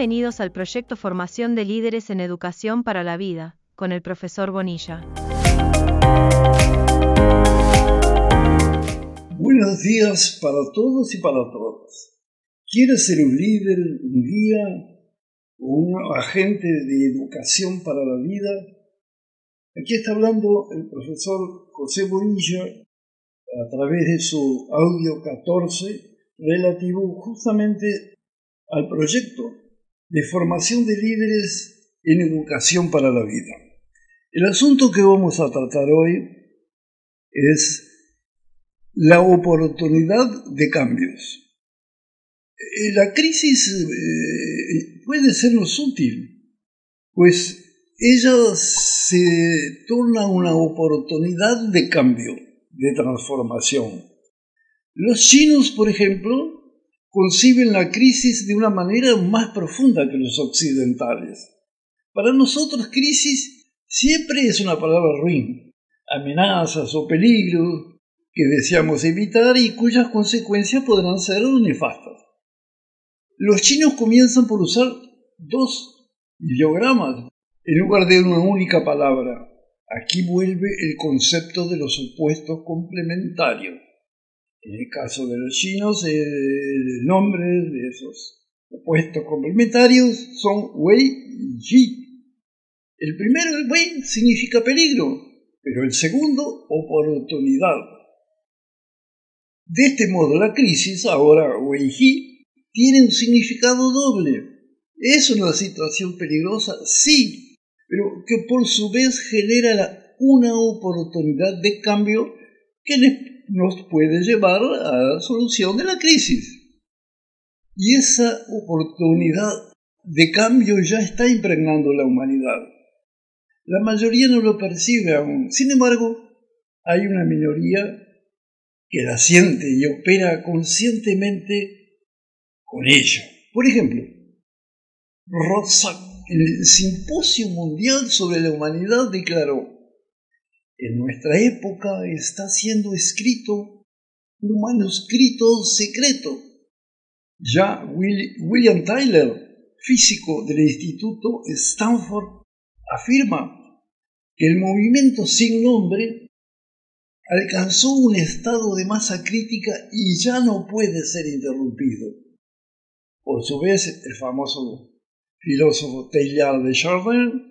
Bienvenidos al proyecto Formación de Líderes en Educación para la Vida, con el profesor Bonilla. Buenos días para todos y para todas. ¿Quieres ser un líder, un guía o un agente de educación para la vida? Aquí está hablando el profesor José Bonilla a través de su audio 14 relativo justamente al proyecto de formación de líderes en educación para la vida. El asunto que vamos a tratar hoy es la oportunidad de cambios. Eh, la crisis eh, puede sernos útil, pues ella se torna una oportunidad de cambio, de transformación. Los chinos, por ejemplo, conciben la crisis de una manera más profunda que los occidentales. Para nosotros crisis siempre es una palabra ruin, amenazas o peligros que deseamos evitar y cuyas consecuencias podrán ser nefastas. Los chinos comienzan por usar dos ideogramas en lugar de una única palabra. Aquí vuelve el concepto de los supuestos complementarios. En el caso de los chinos, el nombre de esos opuestos complementarios son Wei y Yi. El primero, Wei, significa peligro, pero el segundo, oportunidad. De este modo, la crisis, ahora Wei Yi, tiene un significado doble. ¿Es una situación peligrosa? Sí, pero que por su vez genera una oportunidad de cambio que nos puede llevar a la solución de la crisis. Y esa oportunidad de cambio ya está impregnando la humanidad. La mayoría no lo percibe aún. Sin embargo, hay una minoría que la siente y opera conscientemente con ello. Por ejemplo, Rosa, en el Simposio Mundial sobre la Humanidad declaró, en nuestra época está siendo escrito un manuscrito secreto. Ya William Tyler, físico del Instituto Stanford, afirma que el movimiento sin nombre alcanzó un estado de masa crítica y ya no puede ser interrumpido. Por su vez, el famoso filósofo Teilhard de Chardin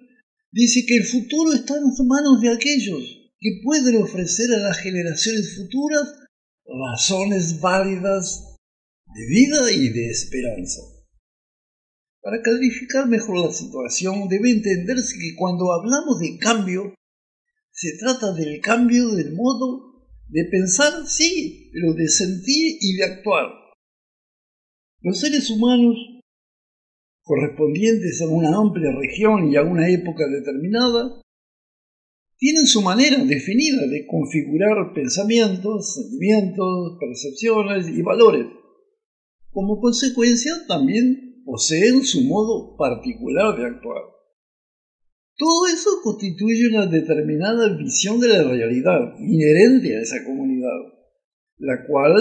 dice que el futuro está en las manos de aquellos que pueden ofrecer a las generaciones futuras razones válidas de vida y de esperanza. Para clarificar mejor la situación debe entenderse que cuando hablamos de cambio, se trata del cambio del modo de pensar, sí, pero de sentir y de actuar. Los seres humanos, correspondientes a una amplia región y a una época determinada, tienen su manera definida de configurar pensamientos, sentimientos, percepciones y valores. Como consecuencia, también poseen su modo particular de actuar. Todo eso constituye una determinada visión de la realidad inherente a esa comunidad, la cual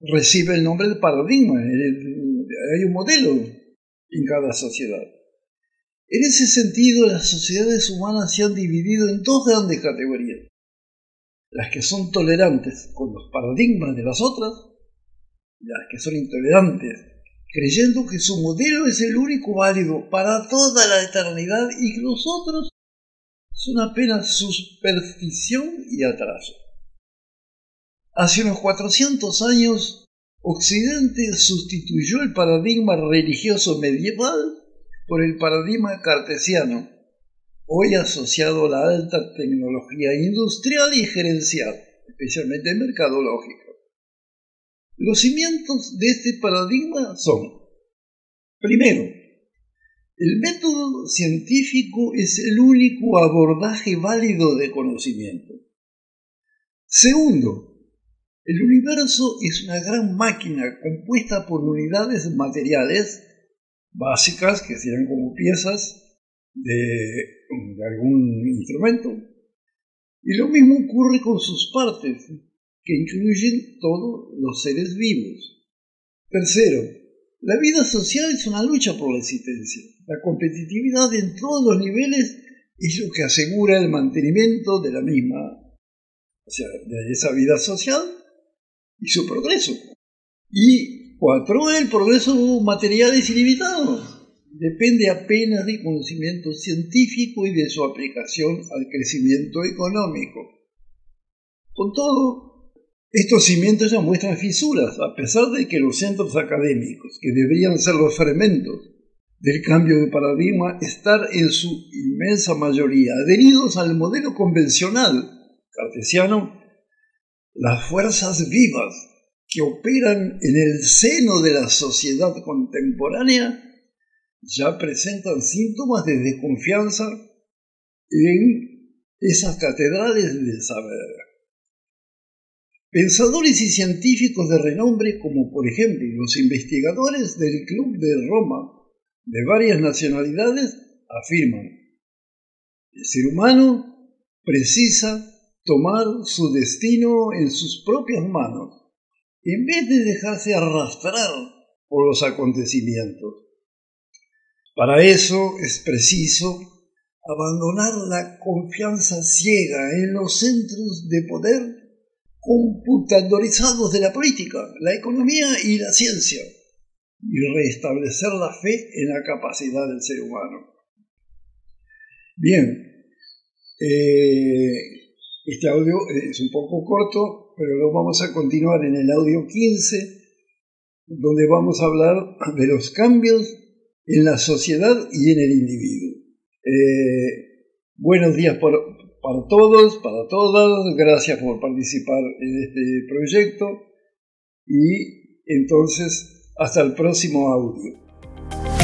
recibe el nombre de paradigma. Hay un modelo en cada sociedad. En ese sentido, las sociedades humanas se han dividido en dos grandes categorías. Las que son tolerantes con los paradigmas de las otras y las que son intolerantes, creyendo que su modelo es el único válido para toda la eternidad y que los otros son apenas superstición y atraso. Hace unos 400 años, Occidente sustituyó el paradigma religioso medieval por el paradigma cartesiano, hoy asociado a la alta tecnología industrial y gerencial, especialmente mercadológica. Los cimientos de este paradigma son, primero, el método científico es el único abordaje válido de conocimiento. Segundo, el universo es una gran máquina compuesta por unidades materiales básicas que serían como piezas de, algún instrumento. Y lo mismo ocurre con sus partes, que incluyen todos los seres vivos. Tercero, La vida social es una lucha por la existencia. La competitividad en todos los niveles es lo que asegura el mantenimiento de la misma, o sea, de esa vida social y su progreso. Y cuatro, el progreso material es ilimitado. Depende apenas del conocimiento científico y de su aplicación al crecimiento económico. Con todo, estos cimientos ya muestran fisuras, a pesar de que los centros académicos, que deberían ser los fermentos del cambio de paradigma, están en su inmensa mayoría adheridos al modelo convencional cartesiano, las fuerzas vivas que operan en el seno de la sociedad contemporánea ya presentan síntomas de desconfianza en esas catedrales del saber. Pensadores y científicos de renombre como por ejemplo los investigadores del Club de Roma de varias nacionalidades afirman, el ser humano precisa tomar su destino en sus propias manos, en vez de dejarse arrastrar por los acontecimientos. Para eso es preciso abandonar la confianza ciega en los centros de poder computadorizados de la política, la economía y la ciencia, y restablecer la fe en la capacidad del ser humano. Bien, eh, este audio es un poco corto, pero lo vamos a continuar en el audio 15, donde vamos a hablar de los cambios en la sociedad y en el individuo. Eh, buenos días para todos, para todas, gracias por participar en este proyecto y entonces hasta el próximo audio.